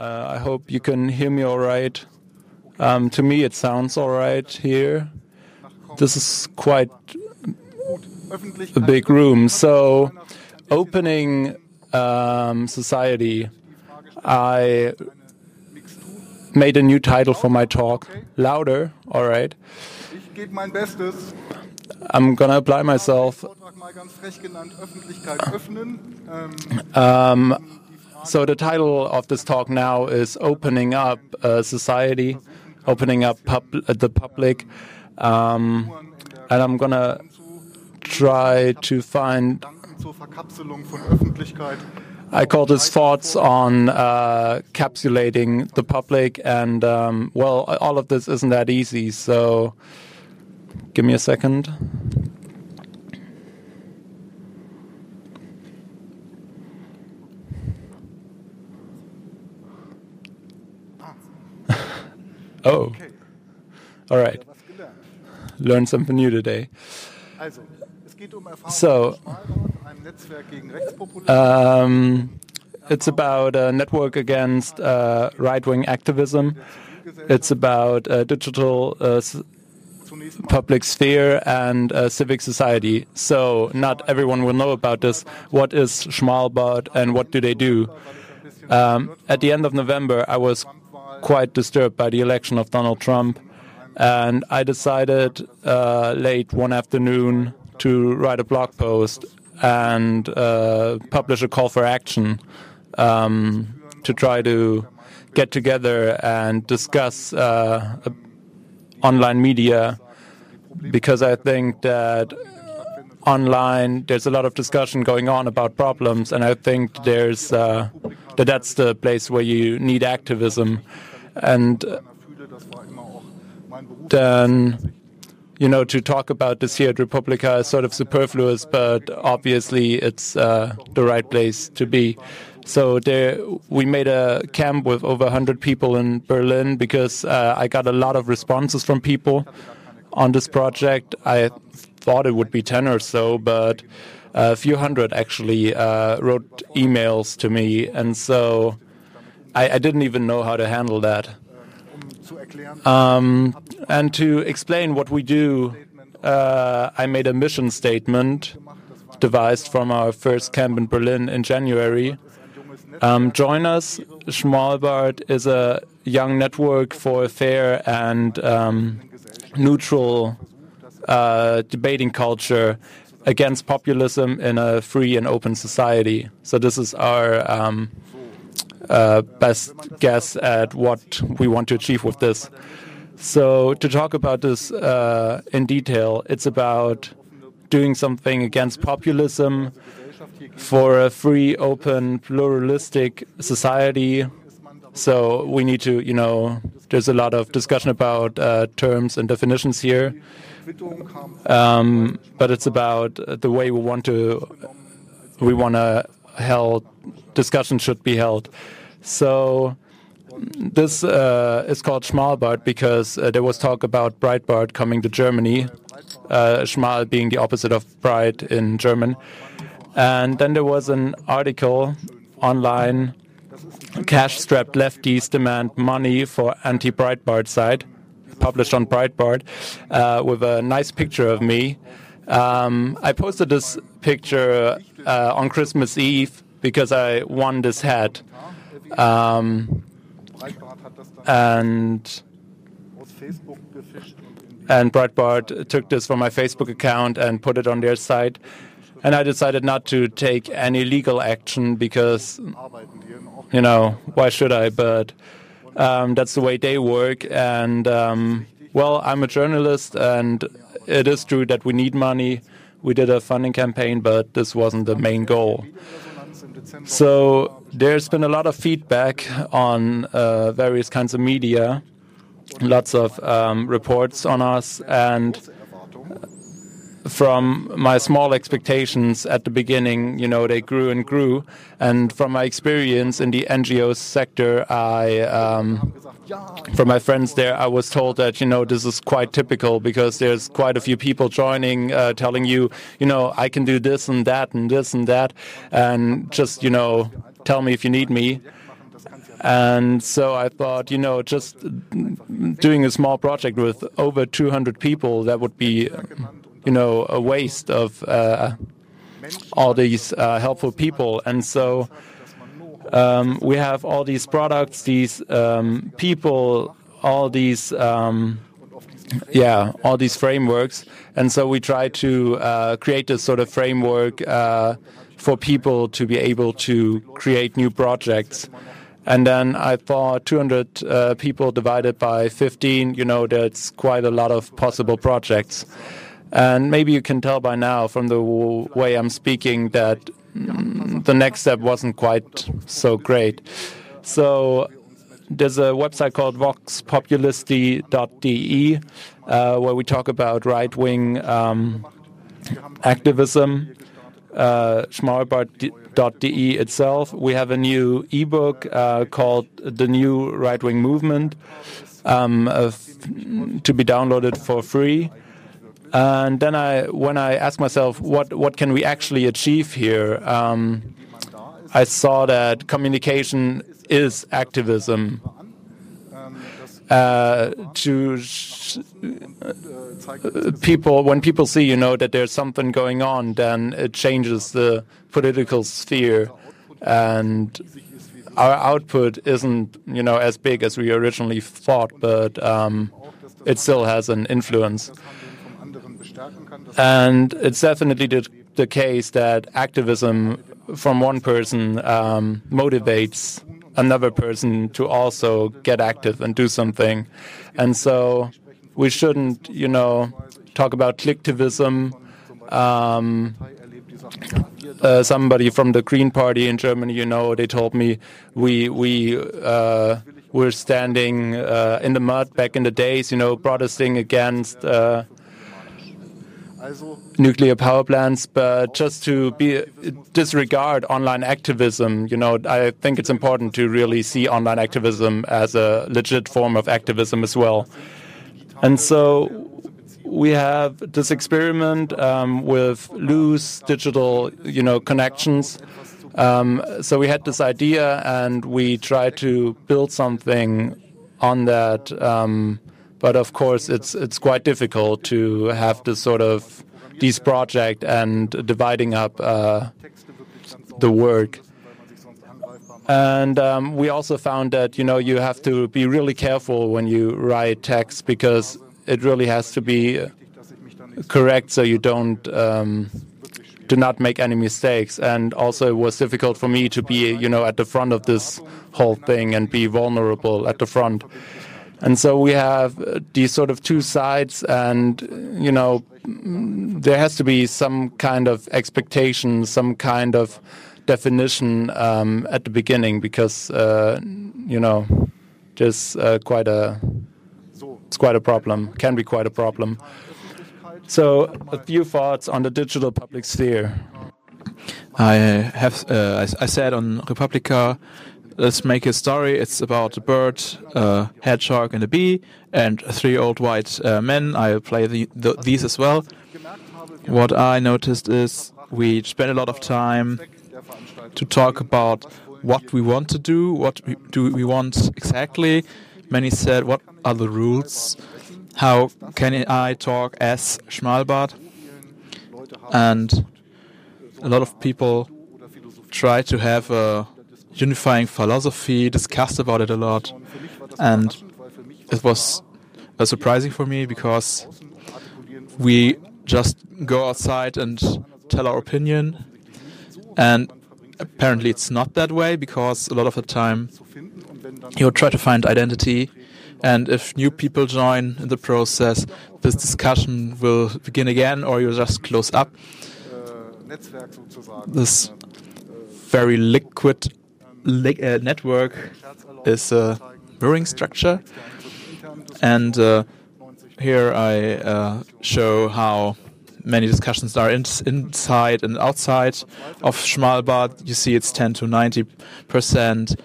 Uh, I hope you can hear me all right. Um, to me, it sounds all right here. This is quite a big room. So, opening um, society, I made a new title for my talk. Louder, all right. Ich gebe mein Bestes. I'm gonna apply myself. Vortrag mal ganz frech genannt, Öffentlichkeit öffnen. Ähm, Um, so the title of this talk now is opening up uh, society, opening up pub- uh, the public, um, and I'm gonna try to find. I call this thoughts on uh, capsulating the public, and um, well, all of this isn't that easy. So, give me a second. Oh, all right. Learned something new today. Also, es geht um So. von Schmalbart, einem Netzwerk gegen Rechtspopulismus. Um, it's about a network against uh, right wing activism. It's about uh, digital uh, s- Zunächst mal public sphere and uh, civic society. So, not everyone will know about this. What is Schmalbart and what do they do? Um, at the end of November, I was quite disturbed by the election of Donald Trump, and I decided uh, late one afternoon to write a blog post and uh, publish a call for action um, to try to get together and discuss uh, online media because I think that online there's a lot of discussion going on about problems, and I think there's uh, that that's the place where you need activism, and then you know to talk about this here at Republica is sort of superfluous, but obviously it's uh, the right place to be. So there, we made a camp with over 100 people in Berlin because uh, I got a lot of responses from people on this project. I thought it would be 10 or so, but a few hundred actually uh, wrote emails to me, and so I, I didn't even know how to handle that. Um and to explain what we do, uh, I made a mission statement devised from our first camp in Berlin in January. Um, join us. Schmalbart is a young network for a fair and um, neutral uh, debating culture against populism in a free and open society. So this is our um, best guess at what we want to achieve with this. So, to talk about this uh, in detail, it's about doing something against populism for a free, open, pluralistic society. So, we need to, you know, there's a lot of discussion about uh, terms and definitions here, um, but it's about the way we want to, we want to held, discussion should be held. So, this uh, is called Schmalbart because uh, there was talk about Breitbart coming to Germany, uh, Schmal being the opposite of Breit in German. And then there was an article online cash strapped lefties demand money for anti Breitbart site, published on Breitbart, uh, with a nice picture of me. Um, I posted this picture uh, on Christmas Eve because I won this hat. Um, and and Breitbart took this from my Facebook account and put it on their site. And I decided not to take any legal action because, you know, why should I? But um, that's the way they work. And um, well, I'm a journalist, and it is true that we need money. We did a funding campaign, but this wasn't the main goal. So there's been a lot of feedback on uh, various kinds of media, lots of um, reports on us, and. From my small expectations at the beginning, you know, they grew and grew. And from my experience in the NGO sector, I, um, from my friends there, I was told that, you know, this is quite typical because there's quite a few people joining, uh, telling you, you know, I can do this and that and this and that. And just, you know, tell me if you need me. And so I thought, you know, just doing a small project with over 200 people, that would be, you know, a waste of uh, all these uh, helpful people. And so um, we have all these products, these um, people, all these, um, yeah, all these frameworks. And so we try to uh, create this sort of framework uh, for people to be able to create new projects. And then I thought 200 uh, people divided by 15, you know, that's quite a lot of possible projects. And maybe you can tell by now from the way I'm speaking that mm, the next step wasn't quite so great. So there's a website called voxpopulisti.de uh, where we talk about right wing um, activism. Uh, itself. We have a new ebook uh, called The New Right Wing Movement um, to be downloaded for free. And then I, when I asked myself, what what can we actually achieve here? Um, I saw that communication is activism. Uh, to uh, people, when people see, you know, that there's something going on, then it changes the political sphere, and our output isn't, you know, as big as we originally thought, but um, it still has an influence. And it's definitely the, the case that activism from one person um, motivates another person to also get active and do something. And so we shouldn't, you know, talk about clicktivism. Um, uh, somebody from the Green Party in Germany, you know, they told me we we uh, were standing uh, in the mud back in the days, you know, protesting against uh, nuclear power plants, but just to be disregard online activism, you know, I think it's important to really see online activism as a legit form of activism as well. And so we have this experiment um, with loose digital, you know, connections. Um, so we had this idea, and we tried to build something on that. Um, but of course, it's it's quite difficult to have this sort of this project and dividing up uh, the work. And um, we also found that you know you have to be really careful when you write text because it really has to be correct so you don't um, do not make any mistakes. And also, it was difficult for me to be you know at the front of this whole thing and be vulnerable at the front. And so we have uh, these sort of two sides, and you know, there has to be some kind of expectation, some kind of definition um, at the beginning, because uh, you know, there's uh, quite a it's quite a problem, can be quite a problem. So, a few thoughts on the digital public sphere. I have, uh, I, I said on Republica let's make a story. It's about a bird, a hedgehog, and a bee, and three old white uh, men. I play the, the, these as well. What I noticed is we spend a lot of time to talk about what we want to do, what we, do we want exactly. Many said, what are the rules? How can I talk as Schmalbart? And a lot of people try to have a unifying philosophy, discussed about it a lot, and it was uh, surprising for me because we just go outside and tell our opinion, and apparently it's not that way because a lot of the time you try to find identity. And if new people join in the process this discussion will begin again or you just close up. This very liquid uh, network is a mirroring structure. And uh, here I uh, show how many discussions are in, inside and outside of Schmalbart. You see, it's 10 to 90 percent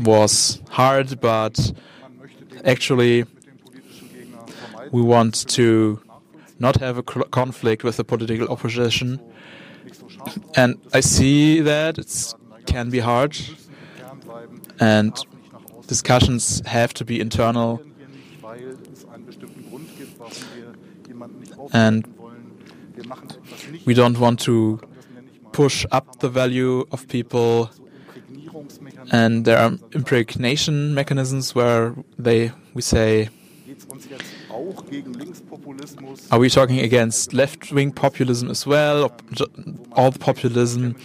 was hard, but actually, we want to not have a conflict with the political opposition. And I see that it's can be hard, and discussions have to be internal. And We don't want to push up the value of people, and there are impregnation mechanisms where they we say, are we talking against left-wing populism as well, or all the populism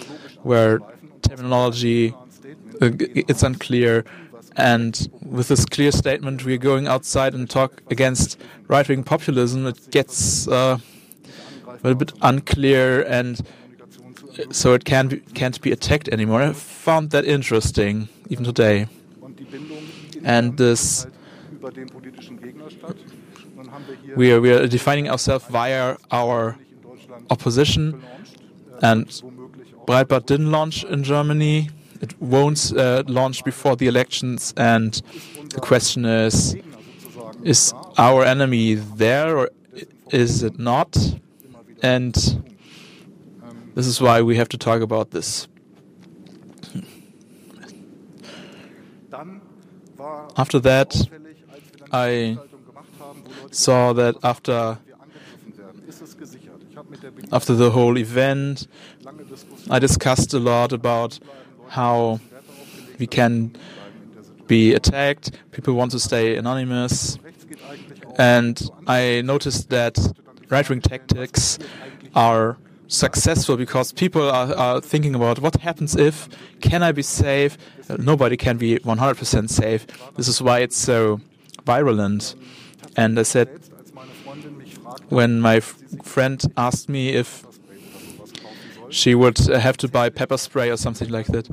where terminology uh, it's unclear? And with this clear statement, we're going outside and talk against right-wing populism. It gets uh, a bit unclear, and so it can't be, can't be attacked anymore. I found that interesting, even today. And this, we are we are defining ourselves via our opposition, and Breitbart didn't launch in Germany. It won't uh, launch before the elections, and the question is: Is our enemy there, or is it not? And this is why we have to talk about this. After that, I saw that after after the whole event, I discussed a lot about how we can be attacked. People want to stay anonymous, and I noticed that right-wing tactics are successful because people are, are thinking about what happens if can I be safe? Nobody can be 100% safe. This is why it's so virulent. And I said when my friend asked me if she would have to buy pepper spray or something like that,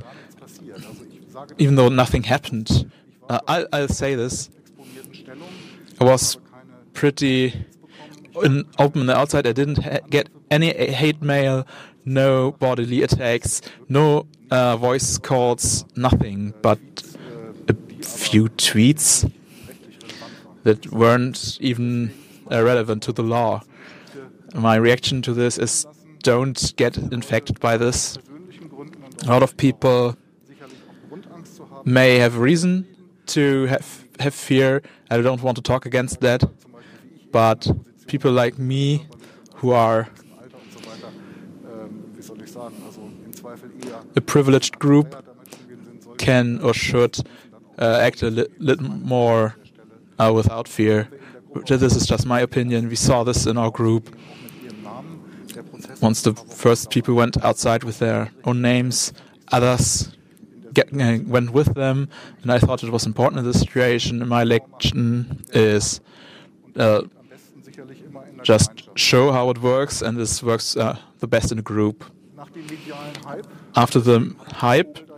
even though nothing happened. Uh, I'll, I'll say this: I was pretty in, open on the outside. I didn't get any hate mail, no bodily attacks, no uh, voice calls, nothing but a few tweets that weren't even relevant to the law. My reaction to this is don't get infected by this. A lot of people may have reason to have have fear. I don't want to talk against that, but people like me who are a privileged group can or should uh, act a li- little more uh, without fear. This is just my opinion. We saw this in our group. Once the first people went outside with their own names, others get, uh, went with them, and I thought it was important in this situation. My election is uh, just show how it works, and this works uh, the best in a group. After the hype,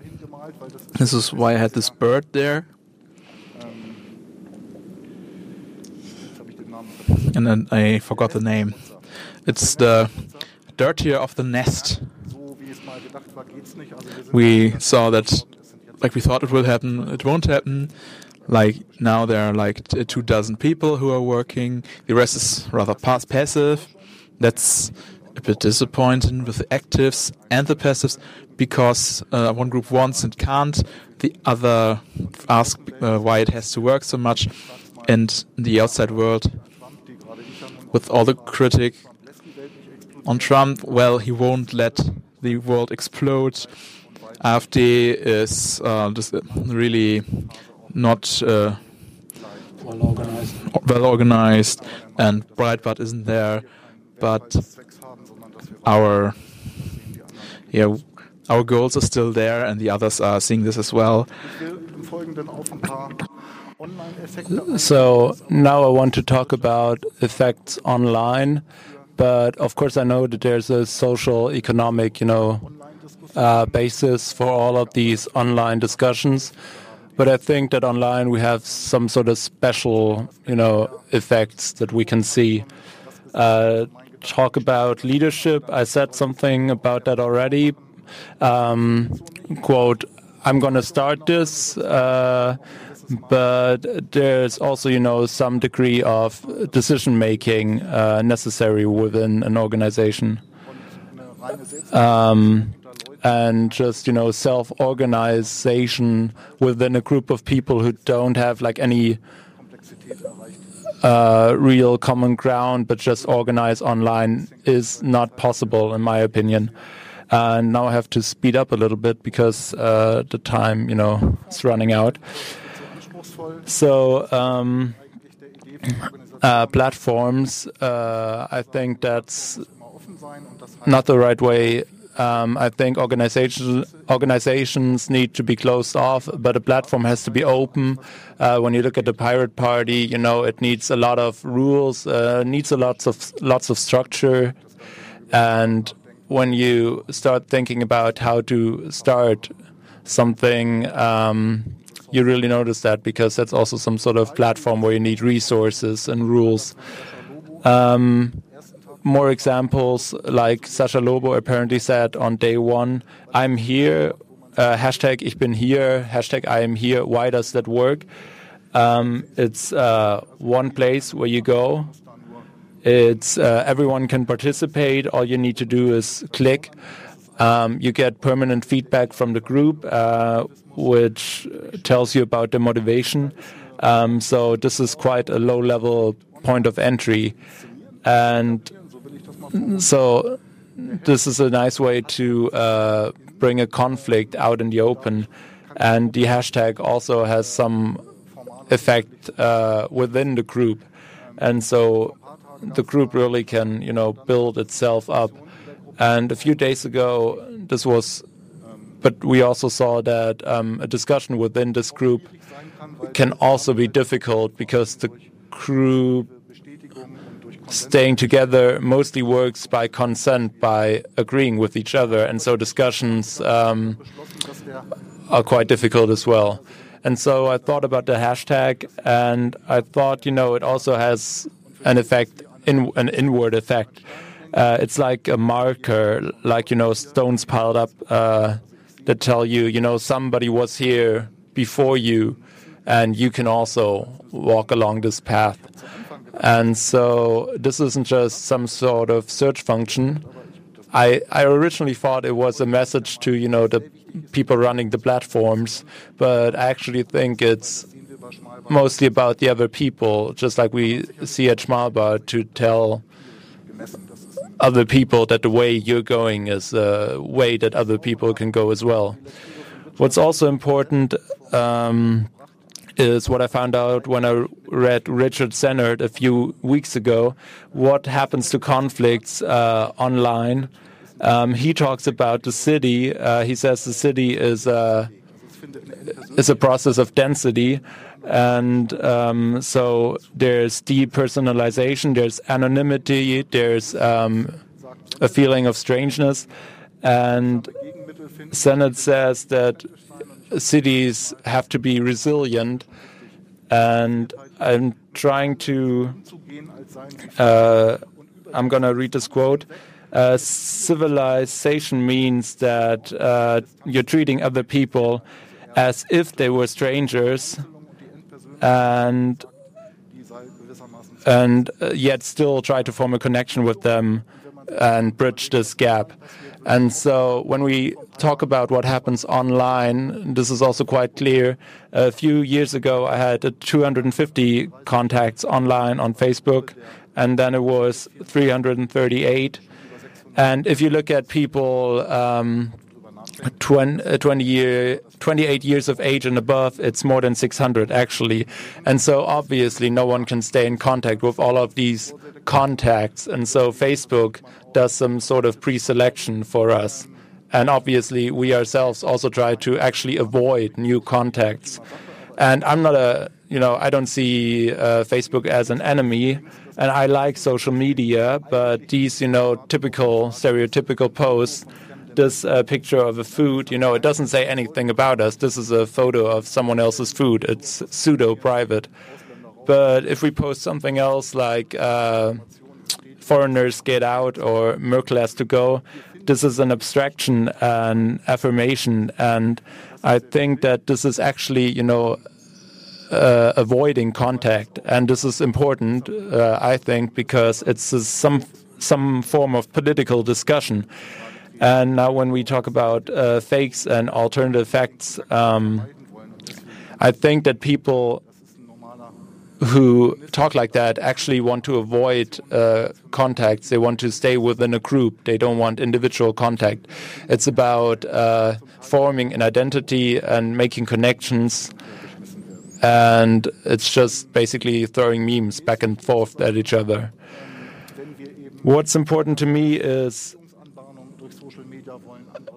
this is why I had this bird there, and then I forgot the name. It's the dirtier of the nest. We saw that, like we thought it will happen, it won't happen. Like now there are like two dozen people who are working. The rest is rather pass- passive. That's a bit disappointing with the actives and the passives because uh, one group wants and can't. The other ask uh, why it has to work so much. And in the outside world, Trump, die gerade ich an with all the critic on Trump, well, he won't let the world explode. AfD is uh, just really not uh, well organized, and Breitbart isn't there. But our yeah, our goals are still there, and the others are seeing this as well. So now I want to talk about effects online, but of course I know that there's a social, economic, you know, uh, basis for all of these online discussions. But I think that online we have some sort of special, you know, effects that we can see. Uh, talk about leadership. I said something about that already. Um, quote, I'm going to start this, uh, but there's also, you know, some degree of decision making uh, necessary within an organization. Um, and just you know self-organization within a group of people who don't have like any uh, real common ground, but just organize online is not possible, in my opinion. And now I have to speed up a little bit because uh, the time, you know, is running out. So um, uh, platforms, uh, I think that's not the right way. Um, I think organizations organizations need to be closed off, but a platform has to be open. Uh, when you look at the Pirate Party, you know it needs a lot of rules, uh, needs a lots of lots of structure, and when you start thinking about how to start something, um, you really notice that because that's also some sort of platform where you need resources and rules. Um, more examples, like Sascha Lobo apparently said on day one, I'm here, uh, hashtag ich bin hier, hashtag I am here. Why does that work? Um, it's uh, one place where you go. It's uh, everyone can participate. All you need to do is click. Um, you get permanent feedback from the group, uh, which tells you about the motivation. Um, so this is quite a low-level point of entry, and so this is a nice way to uh, bring a conflict out in the open. And the hashtag also has some effect uh, within the group. And so the group really can, you know, build itself up. And a few days ago, this was, but we also saw that um, a discussion within this group can also be difficult because the group staying together mostly works by consent, by agreeing with each other, and so discussions um, are quite difficult as well. And so I thought about the hashtag, and I thought, you know, it also has an effect, in, an inward effect. Uh, it's like a marker, like you know, stones piled up uh, that tell you, you know, somebody was here before you, and you can also walk along this path. And so this isn't just some sort of search function. I, I originally thought it was a message to you know the people running the platforms, but I actually think it's mostly about the other people, just like we see at Schmalbart, to tell other people that the way you're going is a way that other people can go as well. What's also important um, is what I found out when I read Richard Sennett a few weeks ago. What happens to conflicts uh, online? Um, he talks about the city. Uh, he says the city is a is a process of density, and um, so there's depersonalization, there's anonymity, there's um, a feeling of strangeness, and Sennett says that cities have to be resilient, and I'm trying to. Uh, I'm going to read this quote. Uh, civilization means that uh, you're treating other people as if they were strangers, and and uh, yet still try to form a connection with them and bridge this gap. And so when we talk about what happens online, this is also quite clear. A few years ago, I had 250 contacts online on Facebook, and then it was 338. And if you look at people um, 20, 20 year, 28 years of age and above, it's more than 600 actually. And so obviously, no one can stay in contact with all of these contacts. And so Facebook does some sort of pre selection for us. And obviously, we ourselves also try to actually avoid new contacts. And I'm not a, you know, I don't see uh, Facebook as an enemy. And I like social media, but these, you know, typical, stereotypical posts, this uh, picture of a food, you know, it doesn't say anything about us. This is a photo of someone else's food. It's pseudo private. But if we post something else like uh, foreigners get out or Merkel has to go, this is an abstraction, and affirmation. And I think that this is actually, you know, uh, avoiding contact. And this is important, uh, I think, because it's some some form of political discussion. And now, when we talk about uh, fakes and alternative facts, um, I think that people who talk like that actually want to avoid uh, contacts. They want to stay within a group. They don't want individual contact. It's about uh, forming an identity and making connections. And it's just basically throwing memes back and forth at each other. What's important to me is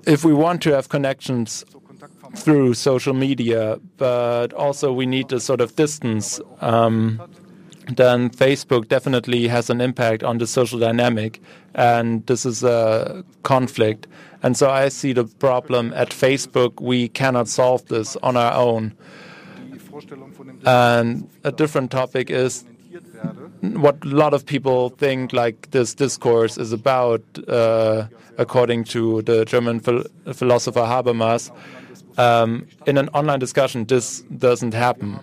if we want to have connections through social media, but also we need a sort of distance, um, then Facebook definitely has an impact on the social dynamic, and this is a conflict. And so I see the problem at Facebook. We cannot solve this on our own. And a different topic is what a lot of people think like this discourse is about, uh, according to the German phil philosopher Habermas. Um, in an online discussion, this doesn't happen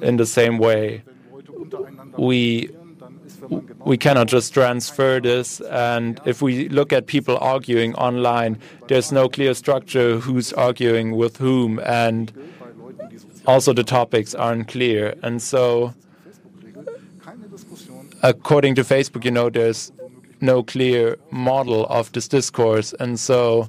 in the same way. We we cannot just transfer this. And if we look at people arguing online, there's no clear structure who's arguing with whom, and also the topics aren't clear. And so, according to Facebook, you know, there's no clear model of this discourse, and so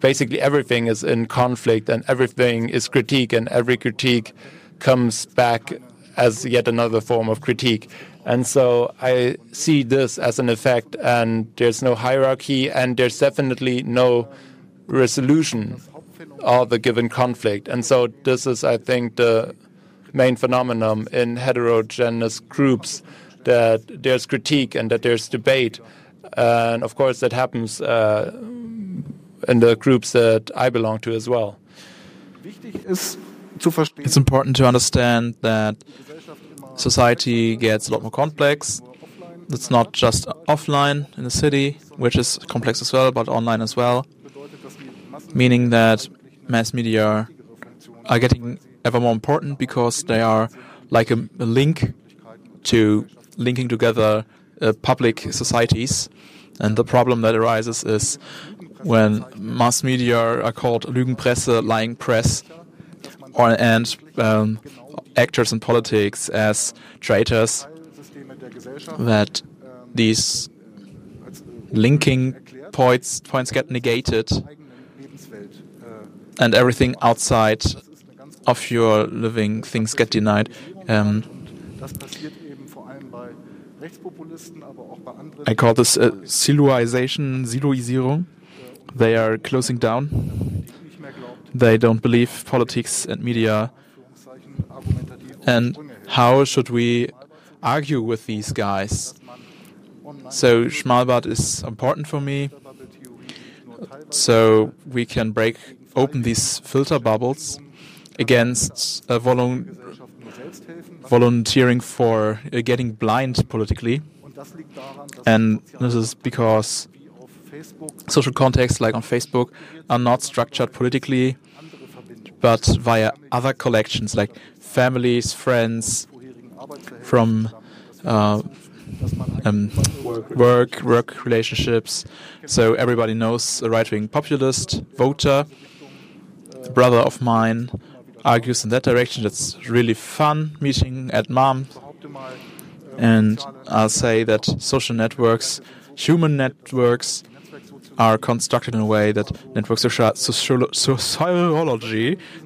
basically everything is in conflict and everything is critique, and every critique comes back as yet another form of critique. And so I see this as an effect, and there's no hierarchy, and there's definitely no resolution of the given conflict. And so this is, I think, the main phenomenon in heterogeneous groups that there's critique and that there's debate. And of course, that happens uh, in the groups that I belong to as well. It's important to understand that society gets a lot more complex. It's not just offline in the city, which is complex as well, but online as well. Meaning that mass media are getting ever more important because they are like a, a link to linking together uh, public societies. And the problem that arises is when mass media are called Lügenpresse, lying press, or, and um, actors in politics as traitors, that these linking points points get negated, and everything outside of your living things get denied. Um, I call this uh, siloization, siloisierung. They are closing down. They don't believe politics and media. And how should we argue with these guys? So Schmalbart is important for me. So we can break open these filter bubbles against uh, volu volunteering for uh, getting blind politically. And this is because social contexts like on Facebook are not structured politically, but via other collections like families, friends, from uh, um, work, work relationships. So everybody knows a right-wing populist voter, brother of mine, argues in that direction. That's really fun meeting at mom. And I'll say that social networks, human networks, are constructed in a way that network sociology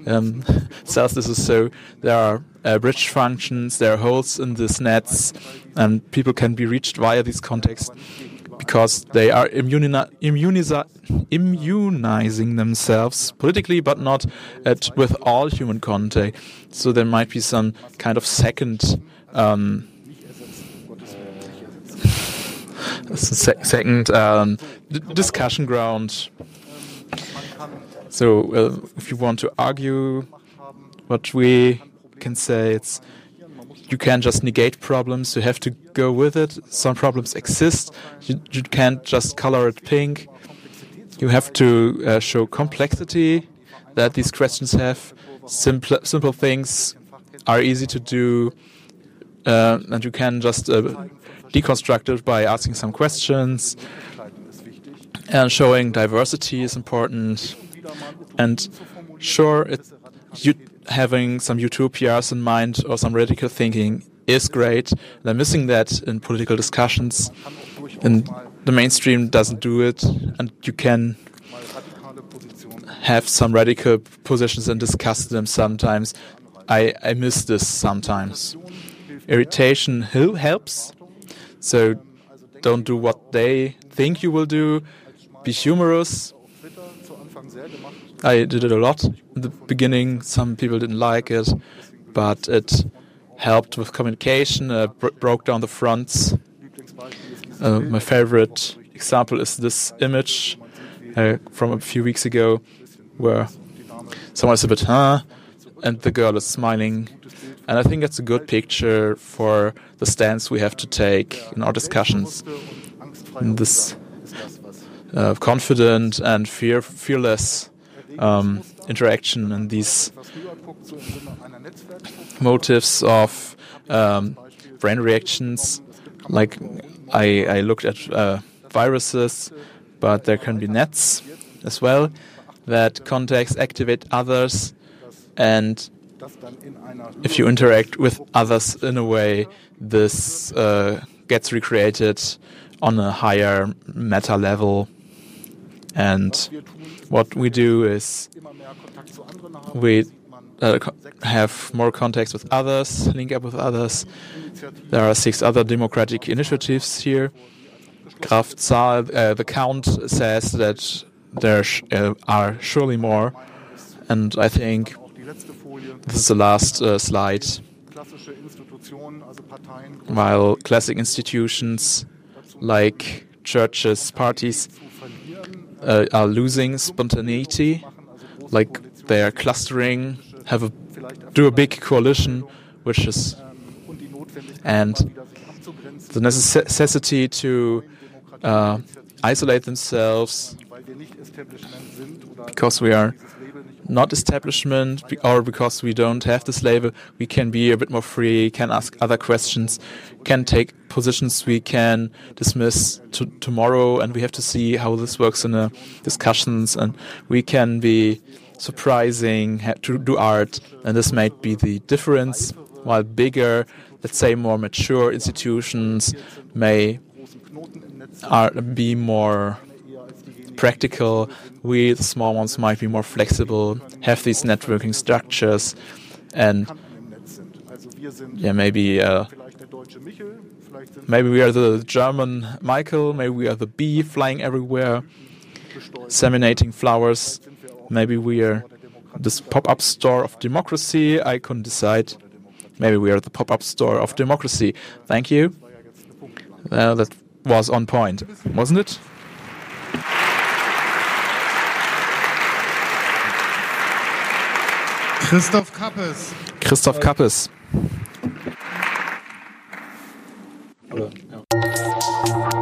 um, says this is so. There are uh, bridge functions, there are holes in these nets, and people can be reached via these contexts because they are immunizing themselves politically, but not at, with all human contact. So there might be some kind of second. Um, second um, discussion ground. So, uh, if you want to argue what we can say, it's you can't just negate problems, you have to go with it. Some problems exist, you, you can't just color it pink. You have to uh, show complexity that these questions have. Simple, simple things are easy to do, uh, and you can just uh, deconstruct it by asking some questions. And showing diversity is important. And sure, it, you, having some utopias in mind or some radical thinking is great. They're missing that in political discussions. And the mainstream doesn't do it. And you can have some radical positions and discuss them sometimes. I, I miss this sometimes. Irritation who helps. So don't do what they think you will do. Be humorous. I did it a lot in the beginning. Some people didn't like it, but it helped with communication, uh, bro broke down the fronts. Uh, my favorite example is this image uh, from a few weeks ago where someone is a bit, huh? And the girl is smiling. And I think it's a good picture for the stance we have to take in our discussions. In this uh, confident and fear fearless um, interaction and these motives of um, brain reactions. Like I, I looked at uh, viruses, but there can be nets as well that contacts activate others and if you interact with others in a way this uh, gets recreated on a higher meta level and what we do is we uh, have more contacts with others, link up with others. There are six other democratic initiatives here. Kraftzahl, uh, the count says that there sh uh, are surely more, and I think this is the last uh, slide. While classic institutions like churches, parties uh, are losing spontaneity, like they are clustering, have a do a big coalition, which is and the necessity to uh, isolate themselves because we are not establishment or because we don't have this label, we can be a bit more free, can ask other questions, can take positions we can dismiss to tomorrow, and we have to see how this works in the discussions, and we can be surprising to do art, and this might be the difference. While bigger, let's say more mature institutions may are, be more practical. We, the small ones, might be more flexible, have these networking structures, and yeah, maybe uh, maybe we are the German Michael, maybe we are the bee flying everywhere, disseminating flowers. Maybe we are this pop-up store of democracy. I couldn't decide. Maybe we are the pop-up store of democracy. Thank you. Uh, that was on point, wasn't it? Christoph Kappes. Christoph Kappes. Oder, ja.